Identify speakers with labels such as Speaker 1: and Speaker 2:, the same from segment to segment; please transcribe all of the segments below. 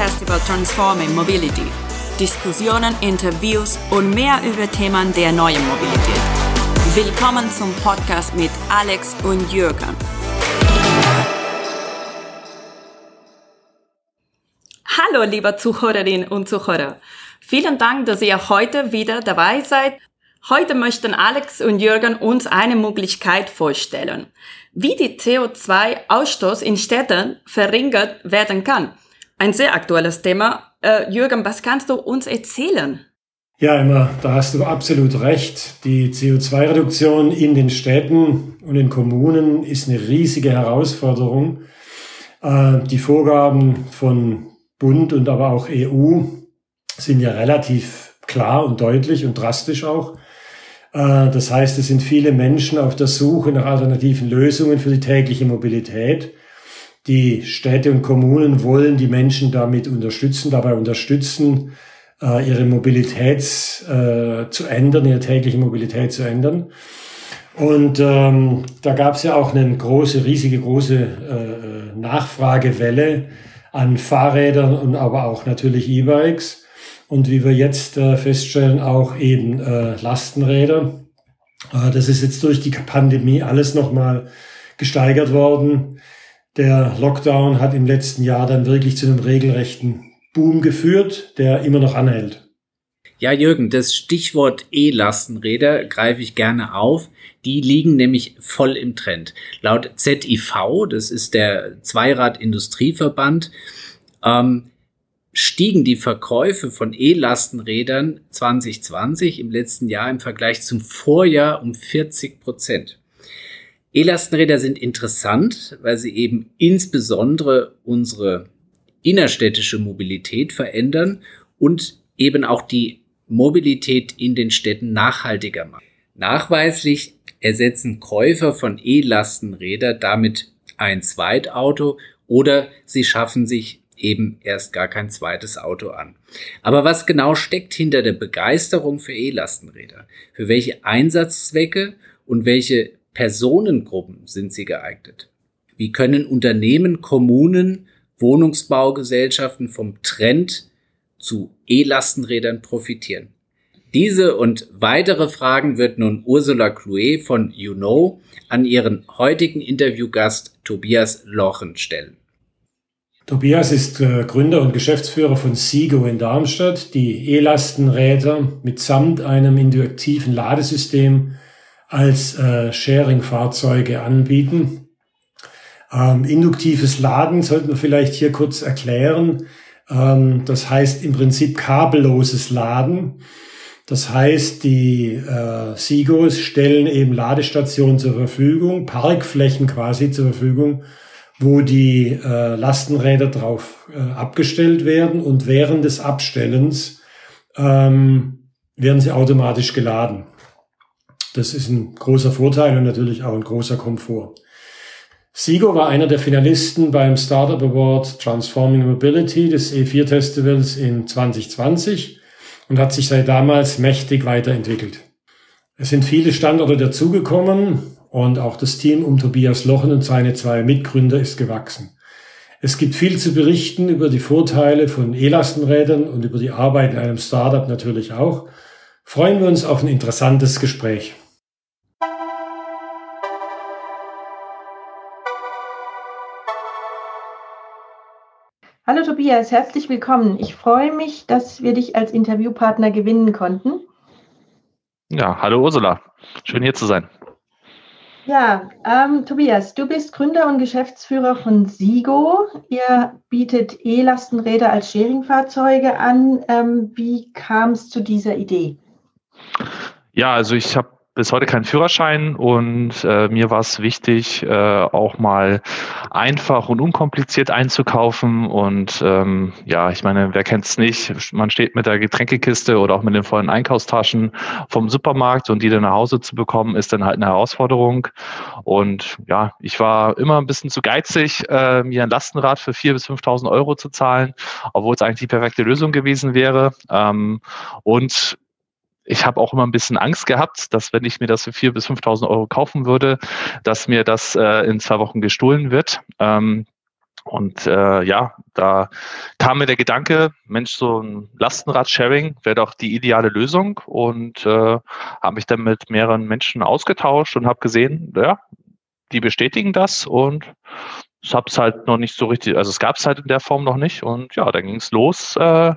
Speaker 1: Festival Transforming Mobility. Diskussionen, Interviews und mehr über Themen der neuen Mobilität. Willkommen zum Podcast mit Alex und Jürgen. Hallo, liebe Zuhörerinnen und Zuhörer. Vielen Dank, dass ihr heute wieder dabei seid. Heute möchten Alex und Jürgen uns eine Möglichkeit vorstellen, wie die CO2-Ausstoß in Städten verringert werden kann. Ein sehr aktuelles Thema. Äh, Jürgen, was kannst du uns erzählen?
Speaker 2: Ja, immer, da hast du absolut recht. Die CO2-Reduktion in den Städten und in Kommunen ist eine riesige Herausforderung. Äh, die Vorgaben von Bund und aber auch EU sind ja relativ klar und deutlich und drastisch auch. Äh, das heißt, es sind viele Menschen auf der Suche nach alternativen Lösungen für die tägliche Mobilität. Die Städte und Kommunen wollen die Menschen damit unterstützen, dabei unterstützen, äh, ihre Mobilität äh, zu ändern, ihre tägliche Mobilität zu ändern. Und ähm, da gab es ja auch eine große, riesige, große äh, Nachfragewelle an Fahrrädern und aber auch natürlich E-Bikes und wie wir jetzt äh, feststellen, auch eben äh, Lastenräder. Äh, das ist jetzt durch die Pandemie alles nochmal gesteigert worden. Der Lockdown hat im letzten Jahr dann wirklich zu einem regelrechten Boom geführt, der immer noch anhält.
Speaker 3: Ja, Jürgen, das Stichwort E-Lastenräder greife ich gerne auf. Die liegen nämlich voll im Trend. Laut ZIV, das ist der Zweirad-Industrieverband, ähm, stiegen die Verkäufe von E-Lastenrädern 2020 im letzten Jahr im Vergleich zum Vorjahr um 40 Prozent. E-Lastenräder sind interessant, weil sie eben insbesondere unsere innerstädtische Mobilität verändern und eben auch die Mobilität in den Städten nachhaltiger machen. Nachweislich ersetzen Käufer von E-Lastenräder damit ein Zweitauto oder sie schaffen sich eben erst gar kein zweites Auto an. Aber was genau steckt hinter der Begeisterung für E-Lastenräder? Für welche Einsatzzwecke und welche Personengruppen sind sie geeignet? Wie können Unternehmen, Kommunen, Wohnungsbaugesellschaften vom Trend zu E-Lastenrädern profitieren? Diese und weitere Fragen wird nun Ursula Clouet von You Know an ihren heutigen Interviewgast Tobias Lochen stellen.
Speaker 2: Tobias ist äh, Gründer und Geschäftsführer von Sigo in Darmstadt, die E-Lastenräder mitsamt einem induktiven Ladesystem als äh, Sharing-Fahrzeuge anbieten. Ähm, induktives Laden sollten wir vielleicht hier kurz erklären. Ähm, das heißt im Prinzip kabelloses Laden. Das heißt, die äh, Sigos stellen eben Ladestationen zur Verfügung, Parkflächen quasi zur Verfügung wo die äh, Lastenräder drauf äh, abgestellt werden und während des Abstellens ähm, werden sie automatisch geladen. Das ist ein großer Vorteil und natürlich auch ein großer Komfort. Sigo war einer der Finalisten beim Startup Award Transforming Mobility des E4 Festivals in 2020 und hat sich seit damals mächtig weiterentwickelt. Es sind viele Standorte dazugekommen, und auch das Team um Tobias Lochen und seine zwei Mitgründer ist gewachsen. Es gibt viel zu berichten über die Vorteile von E-Lastenrädern und über die Arbeit in einem Startup natürlich auch. Freuen wir uns auf ein interessantes Gespräch.
Speaker 4: Hallo Tobias, herzlich willkommen. Ich freue mich, dass wir dich als Interviewpartner gewinnen konnten.
Speaker 5: Ja, hallo Ursula. Schön hier zu sein.
Speaker 4: Ja, ähm, Tobias, du bist Gründer und Geschäftsführer von Sigo. Ihr bietet E-Lastenräder als Sharing-Fahrzeuge an. Ähm, wie kam es zu dieser Idee?
Speaker 5: Ja, also ich habe bis heute keinen Führerschein und äh, mir war es wichtig, äh, auch mal einfach und unkompliziert einzukaufen. Und ähm, ja, ich meine, wer kennt es nicht? Man steht mit der Getränkekiste oder auch mit den vollen Einkaufstaschen vom Supermarkt und die dann nach Hause zu bekommen, ist dann halt eine Herausforderung. Und ja, ich war immer ein bisschen zu geizig, äh, mir ein Lastenrad für 4.000 bis 5.000 Euro zu zahlen, obwohl es eigentlich die perfekte Lösung gewesen wäre. Ähm, und ich habe auch immer ein bisschen Angst gehabt, dass wenn ich mir das für 4.000 bis 5.000 Euro kaufen würde, dass mir das äh, in zwei Wochen gestohlen wird. Ähm, Und äh, ja, da kam mir der Gedanke, Mensch, so ein Lastenrad-Sharing wäre doch die ideale Lösung. Und äh, habe mich dann mit mehreren Menschen ausgetauscht und habe gesehen, ja, die bestätigen das. Und es halt noch nicht so richtig, also es gab es halt in der Form noch nicht. Und ja, dann ging es los äh,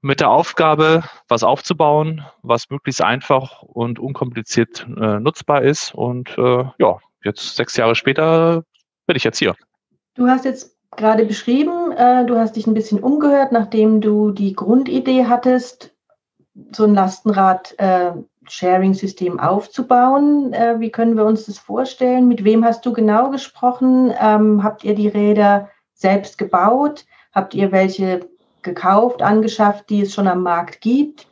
Speaker 5: mit der Aufgabe, was aufzubauen, was möglichst einfach und unkompliziert äh, nutzbar ist und äh, ja, jetzt sechs Jahre später bin ich jetzt hier.
Speaker 4: Du hast jetzt gerade beschrieben, äh, du hast dich ein bisschen umgehört, nachdem du die Grundidee hattest, so ein Lastenrad-Sharing-System äh, aufzubauen. Äh, wie können wir uns das vorstellen? Mit wem hast du genau gesprochen? Ähm, habt ihr die Räder selbst gebaut? Habt ihr welche gekauft, angeschafft, die es schon am Markt gibt?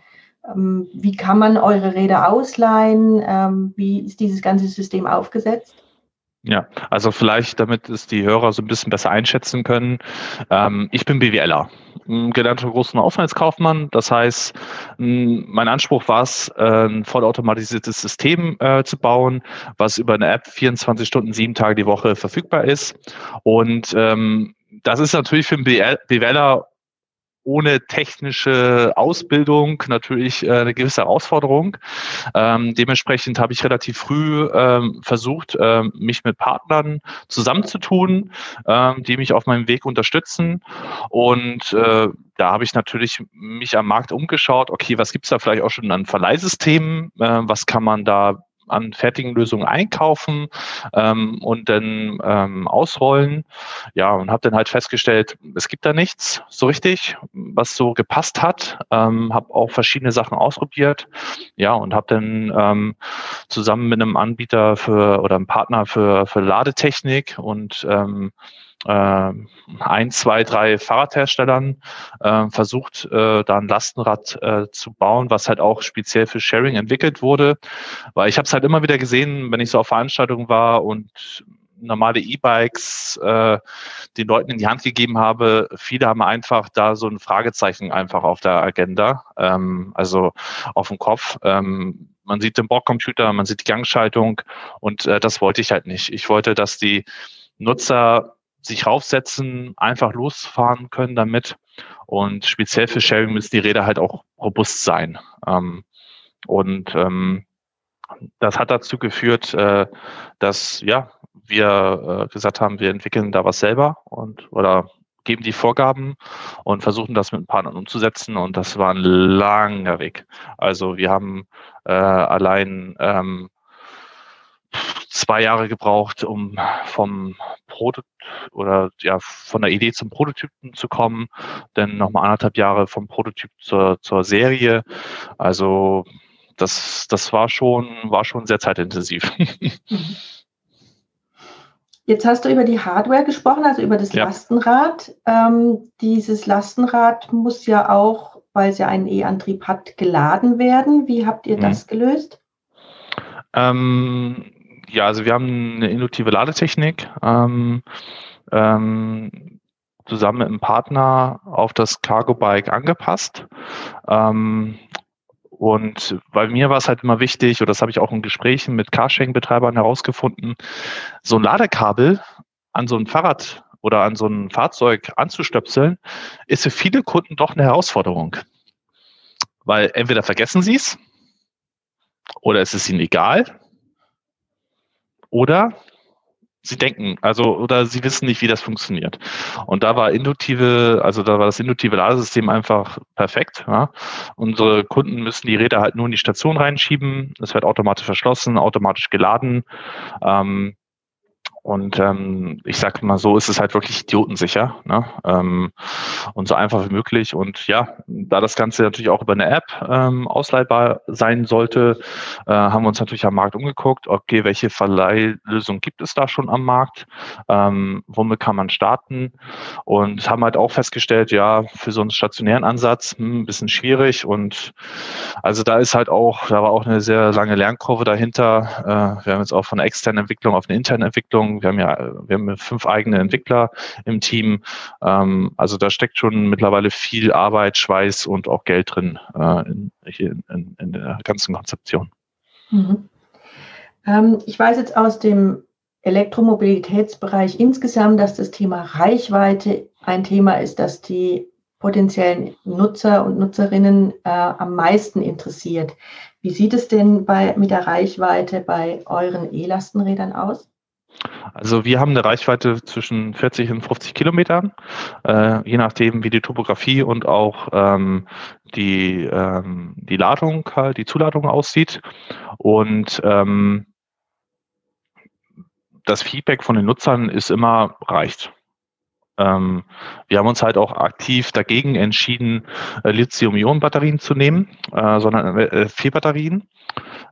Speaker 4: Ähm, wie kann man eure Räder ausleihen? Ähm, wie ist dieses ganze System aufgesetzt?
Speaker 5: Ja, also vielleicht, damit es die Hörer so ein bisschen besser einschätzen können. Ähm, ich bin BWLer, gelernter großen Aufenthaltskaufmann. Das heißt, mein Anspruch war es, ein vollautomatisiertes System äh, zu bauen, was über eine App 24 Stunden, sieben Tage die Woche verfügbar ist. Und ähm, das ist natürlich für einen BWLer ohne technische Ausbildung natürlich äh, eine gewisse Herausforderung. Ähm, dementsprechend habe ich relativ früh ähm, versucht, ähm, mich mit Partnern zusammenzutun, ähm, die mich auf meinem Weg unterstützen. Und äh, da habe ich natürlich mich am Markt umgeschaut, okay, was gibt es da vielleicht auch schon an Verleihsystemen, äh, was kann man da an fertigen Lösungen einkaufen ähm, und dann ähm, ausrollen. Ja, und habe dann halt festgestellt, es gibt da nichts so richtig, was so gepasst hat. Ähm, habe auch verschiedene Sachen ausprobiert. Ja, und habe dann ähm, zusammen mit einem Anbieter für oder einem Partner für, für Ladetechnik und ähm, äh, ein, zwei, drei Fahrradherstellern äh, versucht, äh, da ein Lastenrad äh, zu bauen, was halt auch speziell für Sharing entwickelt wurde. Weil ich habe es halt immer wieder gesehen, wenn ich so auf Veranstaltungen war und normale E-Bikes äh, den Leuten in die Hand gegeben habe, viele haben einfach da so ein Fragezeichen einfach auf der Agenda, ähm, also auf dem Kopf. Ähm, man sieht den Bordcomputer, man sieht die Gangschaltung und äh, das wollte ich halt nicht. Ich wollte, dass die Nutzer sich raufsetzen, einfach losfahren können damit. Und speziell für Sharing müssen die Räder halt auch robust sein. Ähm, und ähm, das hat dazu geführt, äh, dass ja wir äh, gesagt haben, wir entwickeln da was selber und oder geben die Vorgaben und versuchen das mit Partnern umzusetzen. Und das war ein langer Weg. Also wir haben äh, allein ähm, zwei Jahre gebraucht, um vom Prototyp oder ja von der Idee zum Prototypen zu kommen, dann nochmal anderthalb Jahre vom Prototyp zur, zur Serie. Also das, das war schon, war schon sehr zeitintensiv.
Speaker 4: Jetzt hast du über die Hardware gesprochen, also über das ja. Lastenrad. Ähm, dieses Lastenrad muss ja auch, weil es ja einen E-Antrieb hat, geladen werden. Wie habt ihr mhm. das gelöst?
Speaker 5: Ähm, ja, also wir haben eine induktive Ladetechnik ähm, ähm, zusammen mit einem Partner auf das Cargo Bike angepasst. Ähm, und bei mir war es halt immer wichtig, oder das habe ich auch in Gesprächen mit Carsharing-Betreibern herausgefunden, so ein Ladekabel an so ein Fahrrad oder an so ein Fahrzeug anzustöpseln, ist für viele Kunden doch eine Herausforderung. Weil entweder vergessen sie es oder es ist ihnen egal oder sie denken, also oder sie wissen nicht, wie das funktioniert. Und da war induktive, also da war das induktive Ladesystem einfach perfekt. Ja. Unsere Kunden müssen die Räder halt nur in die Station reinschieben. Es wird automatisch verschlossen, automatisch geladen. Ähm, und ähm, ich sage mal so, ist es halt wirklich idiotensicher ne? ähm, und so einfach wie möglich. Und ja, da das Ganze natürlich auch über eine App ähm, ausleihbar sein sollte, äh, haben wir uns natürlich am Markt umgeguckt, okay, welche Verleihlösung gibt es da schon am Markt, ähm, womit kann man starten und haben halt auch festgestellt, ja, für so einen stationären Ansatz hm, ein bisschen schwierig. Und also da ist halt auch, da war auch eine sehr lange Lernkurve dahinter. Äh, wir haben jetzt auch von der externen Entwicklung auf eine interne Entwicklung wir haben ja, wir haben fünf eigene Entwickler im Team. Ähm, also da steckt schon mittlerweile viel Arbeit, Schweiß und auch Geld drin äh, in, in, in, der ganzen Konzeption.
Speaker 4: Mhm. Ähm, ich weiß jetzt aus dem Elektromobilitätsbereich insgesamt, dass das Thema Reichweite ein Thema ist, das die potenziellen Nutzer und Nutzerinnen äh, am meisten interessiert. Wie sieht es denn bei, mit der Reichweite bei euren E-Lastenrädern aus?
Speaker 5: Also wir haben eine Reichweite zwischen 40 und 50 Kilometern, äh, je nachdem, wie die Topografie und auch ähm, die, ähm, die Ladung, die Zuladung aussieht. Und ähm, das Feedback von den Nutzern ist immer reicht. Ähm, wir haben uns halt auch aktiv dagegen entschieden, äh, Lithium-Ionen-Batterien zu nehmen, äh, sondern LFP-Batterien.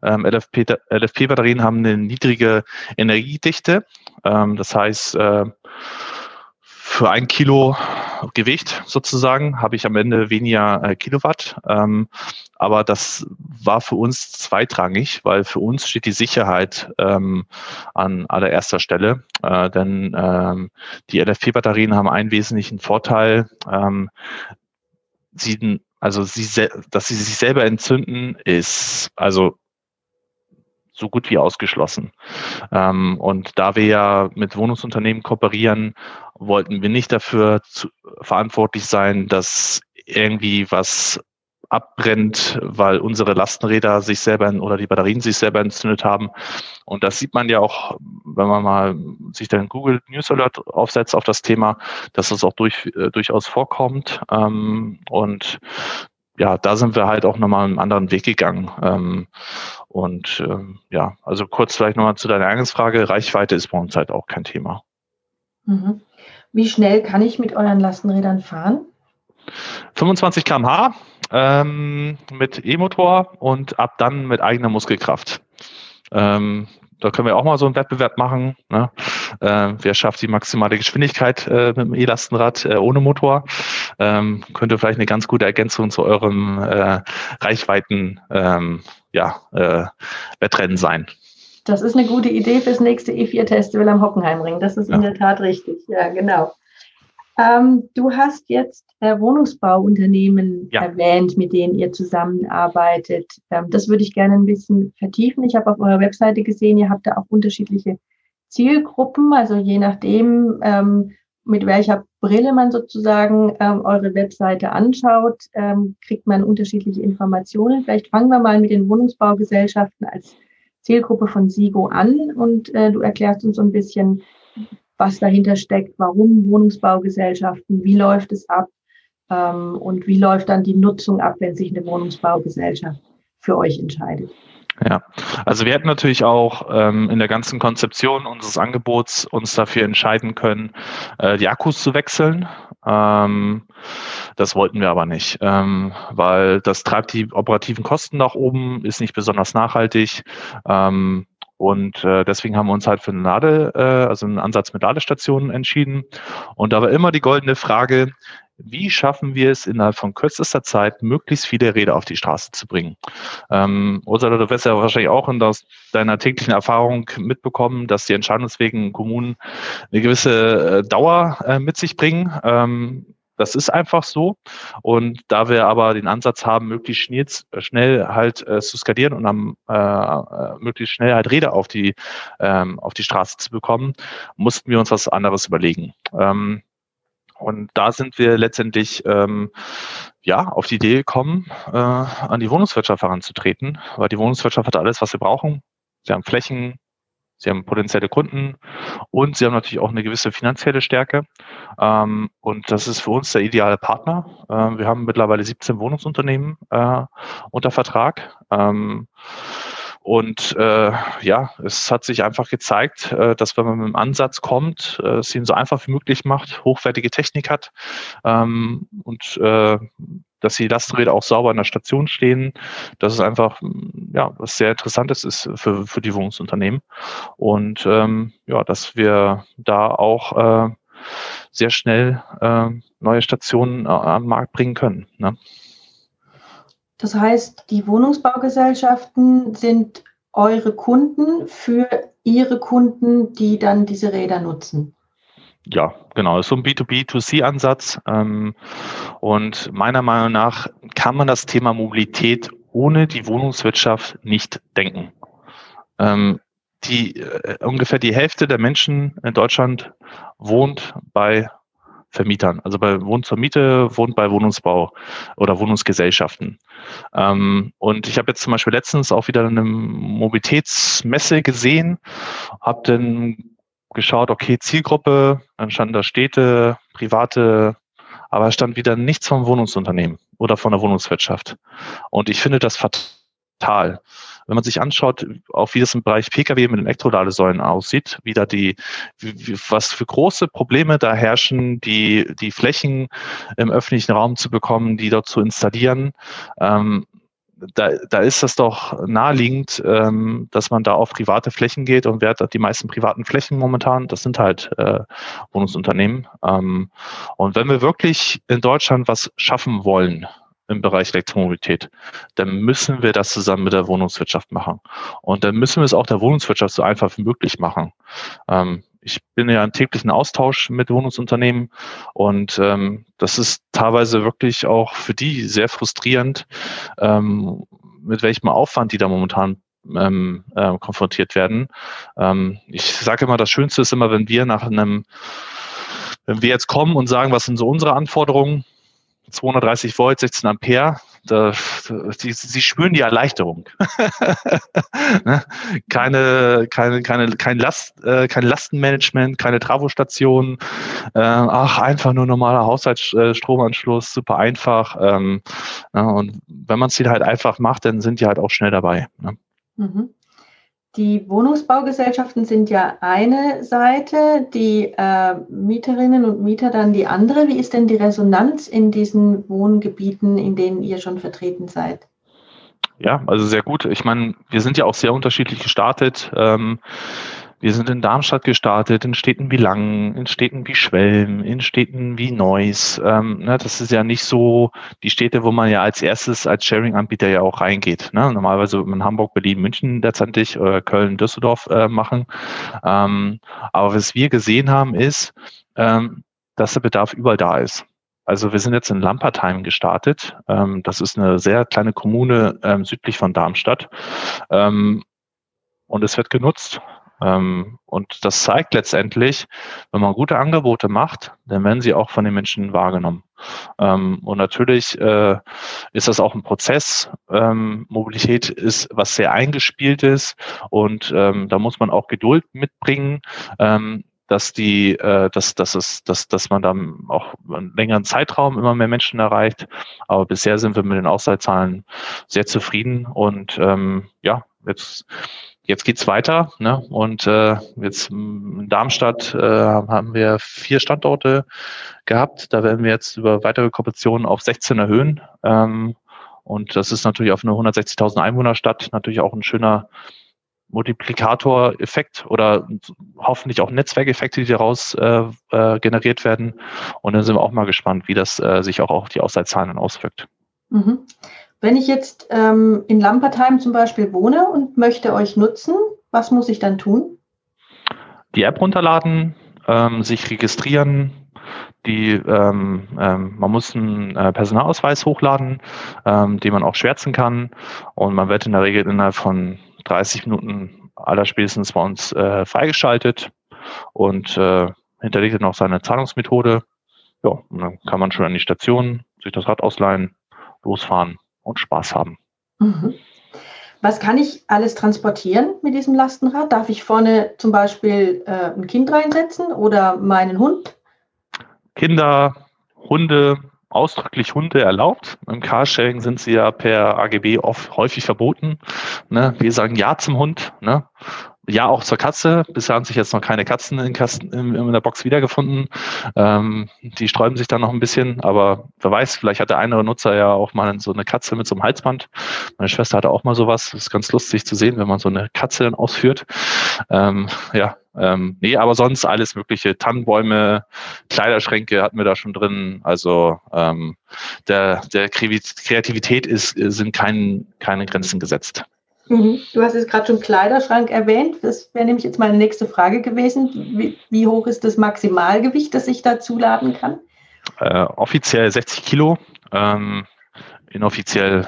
Speaker 5: Ähm, LFP-Batterien haben eine niedrige Energiedichte. Ähm, das heißt, äh, für ein Kilo Gewicht sozusagen habe ich am Ende weniger äh, Kilowatt. Ähm, aber das war für uns zweitrangig, weil für uns steht die Sicherheit ähm, an allererster Stelle. Äh, denn ähm, die LFP-Batterien haben einen wesentlichen Vorteil. Ähm, sie, also sie, dass sie sich selber entzünden, ist also so gut wie ausgeschlossen. Ähm, und da wir ja mit Wohnungsunternehmen kooperieren, wollten wir nicht dafür zu, verantwortlich sein, dass irgendwie was abbrennt, weil unsere Lastenräder sich selber oder die Batterien sich selber entzündet haben. Und das sieht man ja auch, wenn man mal sich dann Google News Alert aufsetzt auf das Thema, dass das auch durch, äh, durchaus vorkommt. Ähm, und ja, da sind wir halt auch nochmal einen anderen Weg gegangen. Ähm, und ähm, ja, also kurz vielleicht nochmal zu deiner Eingangsfrage. Reichweite ist bei uns halt auch kein Thema.
Speaker 4: Mhm. Wie schnell kann ich mit euren Lastenrädern fahren?
Speaker 5: 25 km/h ähm, mit E-Motor und ab dann mit eigener Muskelkraft. Ähm, da können wir auch mal so einen Wettbewerb machen. Ne? Äh, wer schafft die maximale Geschwindigkeit äh, mit dem E-Lastenrad äh, ohne Motor? Ähm, könnte vielleicht eine ganz gute Ergänzung zu eurem äh, Reichweiten ähm, ja, äh, Wettrennen sein.
Speaker 4: Das ist eine gute Idee fürs nächste E4-Festival am Hockenheimring. Das ist ja. in der Tat richtig. Ja, genau. Ähm, du hast jetzt äh, Wohnungsbauunternehmen ja. erwähnt, mit denen ihr zusammenarbeitet. Ähm, das würde ich gerne ein bisschen vertiefen. Ich habe auf eurer Webseite gesehen, ihr habt da auch unterschiedliche Zielgruppen, also je nachdem, ähm, mit welcher Brille man sozusagen ähm, eure Webseite anschaut, ähm, kriegt man unterschiedliche Informationen. Vielleicht fangen wir mal mit den Wohnungsbaugesellschaften als Zielgruppe von SIGO an und äh, du erklärst uns so ein bisschen, was dahinter steckt, warum Wohnungsbaugesellschaften, wie läuft es ab ähm, und wie läuft dann die Nutzung ab, wenn sich eine Wohnungsbaugesellschaft für euch entscheidet.
Speaker 5: Ja, also wir hätten natürlich auch ähm, in der ganzen Konzeption unseres Angebots uns dafür entscheiden können, äh, die Akkus zu wechseln. Ähm, das wollten wir aber nicht, ähm, weil das treibt die operativen Kosten nach oben, ist nicht besonders nachhaltig. Ähm, und äh, deswegen haben wir uns halt für eine Lade, äh, also einen Ansatz mit Ladestationen entschieden. Und da war immer die goldene Frage, wie schaffen wir es innerhalb von kürzester Zeit, möglichst viele Räder auf die Straße zu bringen? Ähm, Ursula, du wirst ja wahrscheinlich auch in das, deiner täglichen Erfahrung mitbekommen, dass die Entscheidungswege in Kommunen eine gewisse äh, Dauer äh, mit sich bringen. Ähm, das ist einfach so. Und da wir aber den Ansatz haben, möglichst schnell, schnell halt äh, zu skalieren und am, äh, äh, möglichst schnell halt Räder auf die, ähm, auf die Straße zu bekommen, mussten wir uns was anderes überlegen. Ähm, und da sind wir letztendlich ähm, ja auf die Idee gekommen, äh, an die Wohnungswirtschaft heranzutreten, weil die Wohnungswirtschaft hat alles, was wir brauchen. Sie haben Flächen, sie haben potenzielle Kunden und sie haben natürlich auch eine gewisse finanzielle Stärke. Ähm, und das ist für uns der ideale Partner. Ähm, wir haben mittlerweile 17 Wohnungsunternehmen äh, unter Vertrag. Ähm, und äh, ja, es hat sich einfach gezeigt, äh, dass wenn man mit dem Ansatz kommt, äh, es ihn so einfach wie möglich macht, hochwertige Technik hat ähm, und äh, dass die Lastenräder auch sauber in der Station stehen, dass es einfach ja was sehr Interessantes ist für, für die Wohnungsunternehmen. Und ähm, ja, dass wir da auch äh, sehr schnell äh, neue Stationen äh, am Markt bringen können. Ne?
Speaker 4: Das heißt, die Wohnungsbaugesellschaften sind eure Kunden für ihre Kunden, die dann diese Räder nutzen.
Speaker 5: Ja, genau. So ein B2B2C-Ansatz. Ähm, und meiner Meinung nach kann man das Thema Mobilität ohne die Wohnungswirtschaft nicht denken. Ähm, die äh, ungefähr die Hälfte der Menschen in Deutschland wohnt bei Vermietern. Also bei Wohn zur Miete wohnt bei Wohnungsbau oder Wohnungsgesellschaften. Ähm, und ich habe jetzt zum Beispiel letztens auch wieder eine Mobilitätsmesse gesehen, habe dann geschaut, okay, Zielgruppe, dann standen da Städte, private, aber stand wieder nichts vom Wohnungsunternehmen oder von der Wohnungswirtschaft. Und ich finde das fatal wenn man sich anschaut, auch wie das im Bereich Pkw mit Elektroladesäulen aussieht, wie da die, was für große Probleme da herrschen, die, die Flächen im öffentlichen Raum zu bekommen, die dort zu installieren, ähm, da, da ist das doch naheliegend, ähm, dass man da auf private Flächen geht und wer hat die meisten privaten Flächen momentan? Das sind halt äh, Wohnungsunternehmen. Ähm, und wenn wir wirklich in Deutschland was schaffen wollen, im Bereich Elektromobilität, dann müssen wir das zusammen mit der Wohnungswirtschaft machen. Und dann müssen wir es auch der Wohnungswirtschaft so einfach wie möglich machen. Ähm, ich bin ja im täglichen Austausch mit Wohnungsunternehmen und ähm, das ist teilweise wirklich auch für die sehr frustrierend, ähm, mit welchem Aufwand die da momentan ähm, äh, konfrontiert werden. Ähm, ich sage immer, das Schönste ist immer, wenn wir nach einem, wenn wir jetzt kommen und sagen, was sind so unsere Anforderungen, 230 Volt, 16 Ampere, da, sie, sie spüren die Erleichterung. ne? keine, keine, keine, kein, Last, äh, kein Lastenmanagement, keine Travostation, äh, ach, einfach nur normaler Haushaltsstromanschluss, super einfach. Ähm, ja, und wenn man es halt einfach macht, dann sind die halt auch schnell dabei. Ne?
Speaker 4: Mhm. Die Wohnungsbaugesellschaften sind ja eine Seite, die äh, Mieterinnen und Mieter dann die andere. Wie ist denn die Resonanz in diesen Wohngebieten, in denen ihr schon vertreten seid?
Speaker 5: Ja, also sehr gut. Ich meine, wir sind ja auch sehr unterschiedlich gestartet. Ähm, wir sind in Darmstadt gestartet, in Städten wie Langen, in Städten wie Schwelm, in Städten wie Neuss. Ähm, ne, das ist ja nicht so die Städte, wo man ja als erstes als Sharing-Anbieter ja auch reingeht. Ne? Normalerweise in Hamburg, Berlin, München letztendlich, äh, Köln, Düsseldorf äh, machen. Ähm, aber was wir gesehen haben, ist, ähm, dass der Bedarf überall da ist. Also wir sind jetzt in Lampertheim gestartet. Ähm, das ist eine sehr kleine Kommune ähm, südlich von Darmstadt. Ähm, und es wird genutzt. Ähm, und das zeigt letztendlich, wenn man gute Angebote macht, dann werden sie auch von den Menschen wahrgenommen. Ähm, und natürlich äh, ist das auch ein Prozess. Ähm, Mobilität ist was sehr eingespielt ist und da muss man auch Geduld mitbringen dass die, äh, dass, dass es, dass, dass man dann auch einen längeren Zeitraum immer mehr Menschen erreicht. Aber bisher sind wir mit den Ausleitzahlen sehr zufrieden und ähm, ja, jetzt jetzt geht's weiter. Ne? Und äh, jetzt in Darmstadt äh, haben wir vier Standorte gehabt. Da werden wir jetzt über weitere Kooperationen auf 16 erhöhen. Ähm, und das ist natürlich auf eine 160.000 Einwohnerstadt natürlich auch ein schöner Multiplikatoreffekt oder hoffentlich auch Netzwerkeffekte, die daraus äh, äh, generiert werden. Und dann sind wir auch mal gespannt, wie das äh, sich auch auf die Ausleitzahlen auswirkt.
Speaker 4: Mhm. Wenn ich jetzt ähm, in Lampertheim zum Beispiel wohne und möchte euch nutzen, was muss ich dann tun?
Speaker 5: Die App runterladen, ähm, sich registrieren, die, ähm, ähm, man muss einen äh, Personalausweis hochladen, ähm, den man auch schwärzen kann und man wird in der Regel innerhalb von 30 Minuten allerspätestens bei uns äh, freigeschaltet und äh, hinterlegt dann auch seine Zahlungsmethode. Ja, und dann kann man schon an die Station sich das Rad ausleihen, losfahren und Spaß haben. Mhm.
Speaker 4: Was kann ich alles transportieren mit diesem Lastenrad? Darf ich vorne zum Beispiel äh, ein Kind reinsetzen oder meinen Hund?
Speaker 5: Kinder, Hunde, ausdrücklich Hunde erlaubt. Im Carsharing sind sie ja per AGB oft häufig verboten. Ne? Wir sagen Ja zum Hund. Ne? Ja, auch zur Katze. Bisher haben sich jetzt noch keine Katzen in, Kasten, in, in der Box wiedergefunden. Ähm, die sträuben sich dann noch ein bisschen, aber wer weiß, vielleicht hat der eine Nutzer ja auch mal so eine Katze mit so einem Halsband. Meine Schwester hatte auch mal sowas. Das ist ganz lustig zu sehen, wenn man so eine Katze dann ausführt. Ähm, ja, ähm, nee, aber sonst alles mögliche. Tannenbäume, Kleiderschränke hatten wir da schon drin. Also ähm, der, der Kreativität ist, sind kein, keine Grenzen gesetzt.
Speaker 4: Mhm. Du hast jetzt gerade schon Kleiderschrank erwähnt. Das wäre nämlich jetzt meine nächste Frage gewesen. Wie, wie, hoch ist das Maximalgewicht, das ich da zuladen kann?
Speaker 5: Äh, offiziell 60 Kilo, ähm, inoffiziell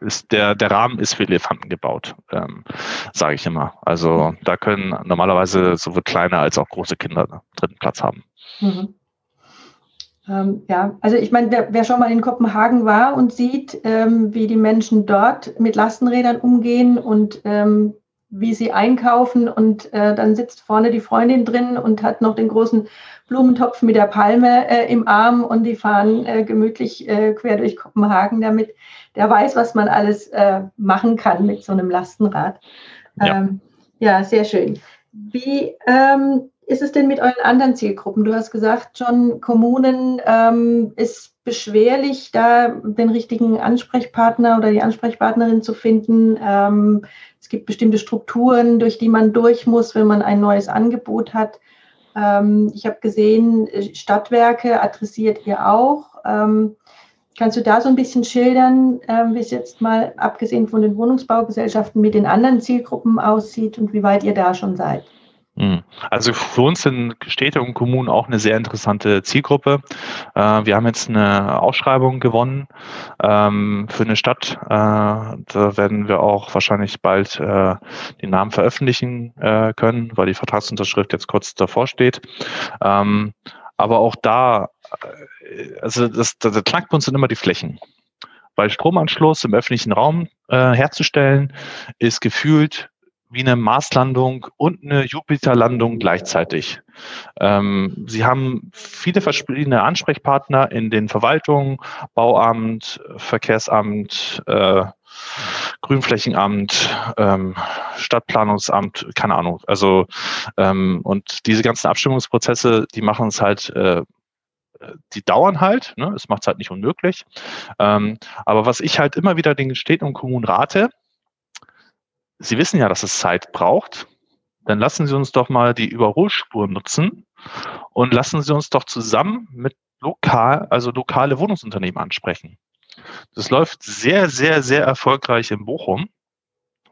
Speaker 5: ist der, der Rahmen ist für Elefanten gebaut, ähm, sage ich immer. Also da können normalerweise sowohl kleine als auch große Kinder dritten Platz haben. Mhm.
Speaker 4: Ähm, ja, also ich meine, wer schon mal in Kopenhagen war und sieht, ähm, wie die Menschen dort mit Lastenrädern umgehen und ähm, wie sie einkaufen und äh, dann sitzt vorne die Freundin drin und hat noch den großen Blumentopf mit der Palme äh, im Arm und die fahren äh, gemütlich äh, quer durch Kopenhagen damit. Der weiß, was man alles äh, machen kann mit so einem Lastenrad. Ja, ähm, ja sehr schön. Wie ähm, ist es denn mit euren anderen Zielgruppen? Du hast gesagt, schon Kommunen ähm, ist beschwerlich, da den richtigen Ansprechpartner oder die Ansprechpartnerin zu finden. Ähm, es gibt bestimmte Strukturen, durch die man durch muss, wenn man ein neues Angebot hat. Ähm, ich habe gesehen, Stadtwerke adressiert ihr auch. Ähm, kannst du da so ein bisschen schildern, ähm, wie es jetzt mal abgesehen von den Wohnungsbaugesellschaften mit den anderen Zielgruppen aussieht und wie weit ihr da schon seid?
Speaker 5: Hm. Also für uns sind Städte und Kommunen auch eine sehr interessante Zielgruppe. Äh, wir haben jetzt eine Ausschreibung gewonnen ähm, für eine Stadt. Äh, da werden wir auch wahrscheinlich bald äh, den Namen veröffentlichen können, weil die Vertragsunterschrift jetzt kurz davor steht. Ähm, aber auch da, also das, der Knackpunkt sind immer die Flächen. Weil Stromanschluss im öffentlichen Raum herzustellen, ist gefühlt wie eine Marslandung und eine Jupiterlandung gleichzeitig. Ähm, Sie haben viele verschiedene Ansprechpartner in den Verwaltungen, Bauamt, Verkehrsamt, äh, Grünflächenamt, ähm, Stadtplanungsamt, keine Ahnung. Also ähm, und diese ganzen Abstimmungsprozesse, die machen es halt äh, die dauern halt, ne? es macht es halt nicht unmöglich. Ähm, aber was ich halt immer wieder den Städten und Kommunen rate, Sie wissen ja, dass es Zeit braucht. Dann lassen Sie uns doch mal die Überholspur nutzen und lassen Sie uns doch zusammen mit lokal, also lokale Wohnungsunternehmen ansprechen. Das läuft sehr, sehr, sehr erfolgreich in Bochum,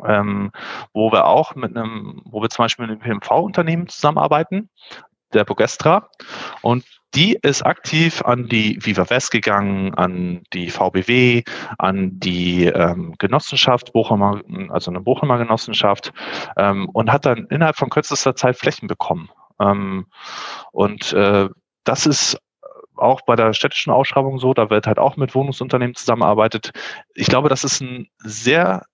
Speaker 5: ähm, wo wir auch mit einem, wo wir zum Beispiel mit einem PMV-Unternehmen zusammenarbeiten, der Bogestra. Und die ist aktiv an die Viva West gegangen, an die VBW, an die ähm, Genossenschaft, Bochumer, also eine Bochumer Genossenschaft, ähm, und hat dann innerhalb von kürzester Zeit Flächen bekommen. Ähm, und äh, das ist auch bei der städtischen Ausschreibung so, da wird halt auch mit Wohnungsunternehmen zusammenarbeitet. Ich glaube, das ist ein sehr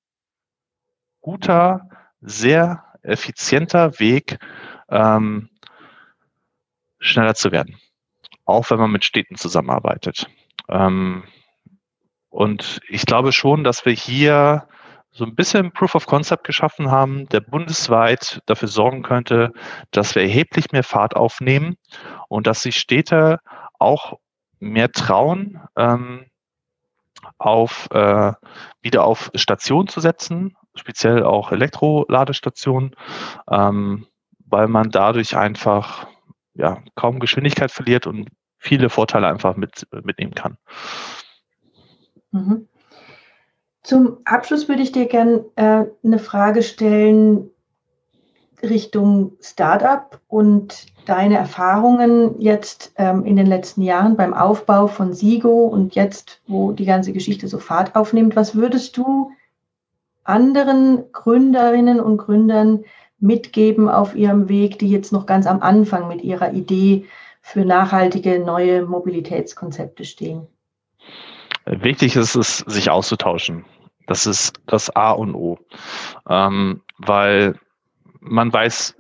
Speaker 5: guter, sehr effizienter Weg, ähm, schneller zu werden auch wenn man mit Städten zusammenarbeitet. Ähm, und ich glaube schon, dass wir hier so ein bisschen Proof of Concept geschaffen haben, der bundesweit dafür sorgen könnte, dass wir erheblich mehr Fahrt aufnehmen und dass sich Städte auch mehr trauen, ähm, auf, äh, wieder auf Stationen zu setzen, speziell auch Elektroladestationen, ähm, weil man dadurch einfach ja, kaum Geschwindigkeit verliert und viele Vorteile einfach mit, mitnehmen kann.
Speaker 4: Mhm. Zum Abschluss würde ich dir gerne äh, eine Frage stellen Richtung Startup und deine Erfahrungen jetzt ähm, in den letzten Jahren beim Aufbau von Sigo und jetzt, wo die ganze Geschichte so Fahrt aufnimmt. Was würdest du anderen Gründerinnen und Gründern mitgeben auf ihrem Weg, die jetzt noch ganz am Anfang mit ihrer Idee für nachhaltige neue Mobilitätskonzepte stehen?
Speaker 5: Wichtig ist es, sich auszutauschen. Das ist das A und O. Ähm, weil man weiß,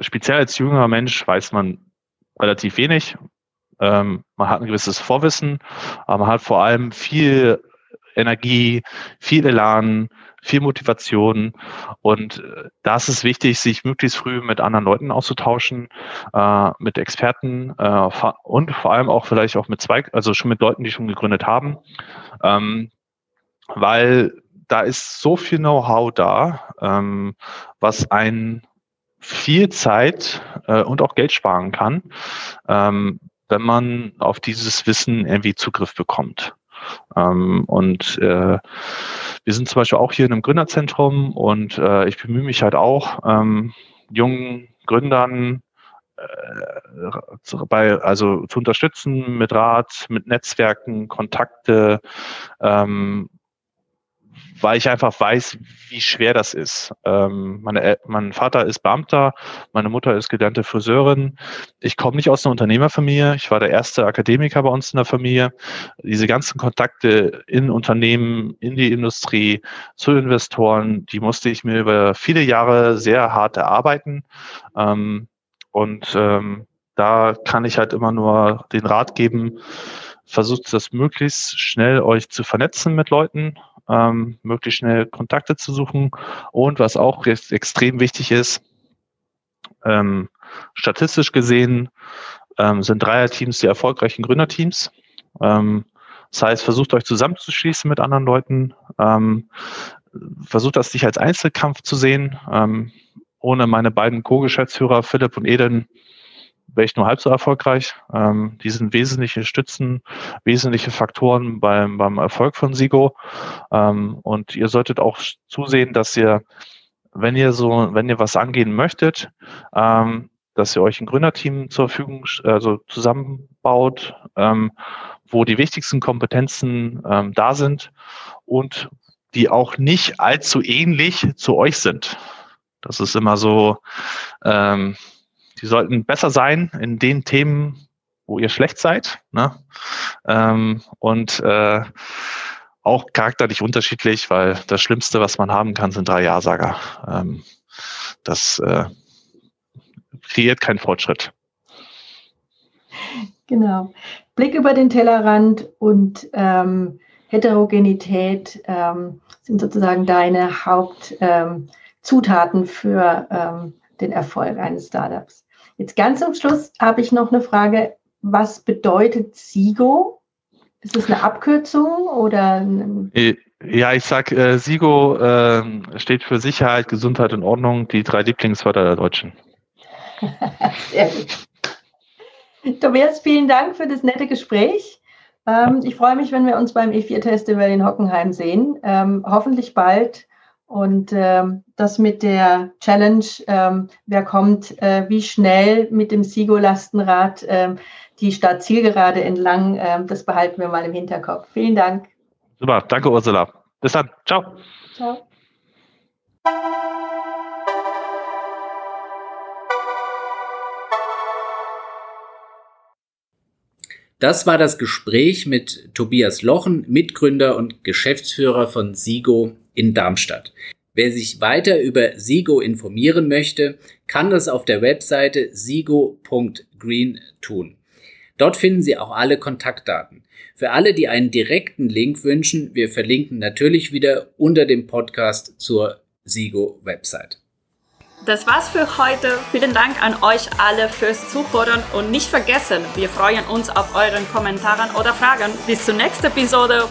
Speaker 5: speziell als jüngerer Mensch weiß man relativ wenig. Ähm, man hat ein gewisses Vorwissen, aber man hat vor allem viel Energie, viel Elan, viel Motivation. Und äh, da ist es wichtig, sich möglichst früh mit anderen Leuten auszutauschen, äh, mit Experten äh, und vor allem auch vielleicht auch mit zwei, also schon mit Leuten, die schon gegründet haben. Ähm, weil da ist so viel Know-how da, ähm, was ein viel Zeit äh, und auch Geld sparen kann, ähm, wenn man auf dieses Wissen irgendwie Zugriff bekommt. Ähm, und äh, wir sind zum Beispiel auch hier in einem Gründerzentrum und äh, ich bemühe mich halt auch, ähm, jungen Gründern äh, bei, also zu unterstützen mit Rat, mit Netzwerken, Kontakte, ähm, weil ich einfach weiß, wie schwer das ist. Ähm, meine, mein Vater ist Beamter, meine Mutter ist gelernte Friseurin. Ich komme nicht aus einer Unternehmerfamilie. Ich war der erste Akademiker bei uns in der Familie. Diese ganzen Kontakte in Unternehmen, in die Industrie, zu Investoren, die musste ich mir über viele Jahre sehr hart erarbeiten. Ähm, und ähm, da kann ich halt immer nur den Rat geben, versucht das möglichst schnell euch zu vernetzen mit Leuten, ähm, möglichst schnell Kontakte zu suchen und was auch extrem wichtig ist, ähm, statistisch gesehen ähm, sind Dreierteams die erfolgreichen Gründerteams. Ähm, das heißt, versucht euch zusammenzuschließen mit anderen Leuten, ähm, versucht das nicht als Einzelkampf zu sehen. Ähm, ohne meine beiden Co-Geschäftsführer Philipp und Eden wäre ich nur halb so erfolgreich. Ähm, die sind wesentliche Stützen, wesentliche Faktoren beim, beim Erfolg von Sigo. Ähm, und ihr solltet auch zusehen, dass ihr, wenn ihr so, wenn ihr was angehen möchtet, ähm, dass ihr euch ein Gründerteam zur Verfügung, also zusammenbaut, ähm, wo die wichtigsten Kompetenzen ähm, da sind und die auch nicht allzu ähnlich zu euch sind. Das ist immer so, ähm, die sollten besser sein in den Themen, wo ihr schlecht seid. Ne? Ähm, und äh, auch charakterlich unterschiedlich, weil das Schlimmste, was man haben kann, sind drei Ja-Sager. Ähm, das äh, kreiert keinen Fortschritt.
Speaker 4: Genau. Blick über den Tellerrand und ähm, Heterogenität ähm, sind sozusagen deine Hauptzutaten ähm, für ähm, den Erfolg eines Startups. Jetzt ganz zum Schluss habe ich noch eine Frage. Was bedeutet SIGO? Ist es eine Abkürzung oder?
Speaker 5: Äh, ja, ich sage, äh, SIGO äh, steht für Sicherheit, Gesundheit und Ordnung, die drei Lieblingswörter der Deutschen.
Speaker 4: Sehr gut. Tobias, vielen Dank für das nette Gespräch. Ähm, ich freue mich, wenn wir uns beim E4-Festival in Hockenheim sehen. Ähm, hoffentlich bald. Und ähm, das mit der Challenge, ähm, wer kommt, äh, wie schnell mit dem Sigo-Lastenrad ähm, die Stadt-Zielgerade entlang, ähm, das behalten wir mal im Hinterkopf. Vielen Dank.
Speaker 5: Super, danke Ursula. Bis dann. Ciao. Ciao.
Speaker 3: Das war das Gespräch mit Tobias Lochen, Mitgründer und Geschäftsführer von Sigo in Darmstadt. Wer sich weiter über Sigo informieren möchte, kann das auf der Webseite sigo.green tun. Dort finden Sie auch alle Kontaktdaten. Für alle, die einen direkten Link wünschen, wir verlinken natürlich wieder unter dem Podcast zur Sigo-Website.
Speaker 1: Das war's für heute. Vielen Dank an euch alle fürs Zuhören und nicht vergessen, wir freuen uns auf euren Kommentaren oder Fragen. Bis zur nächsten Episode.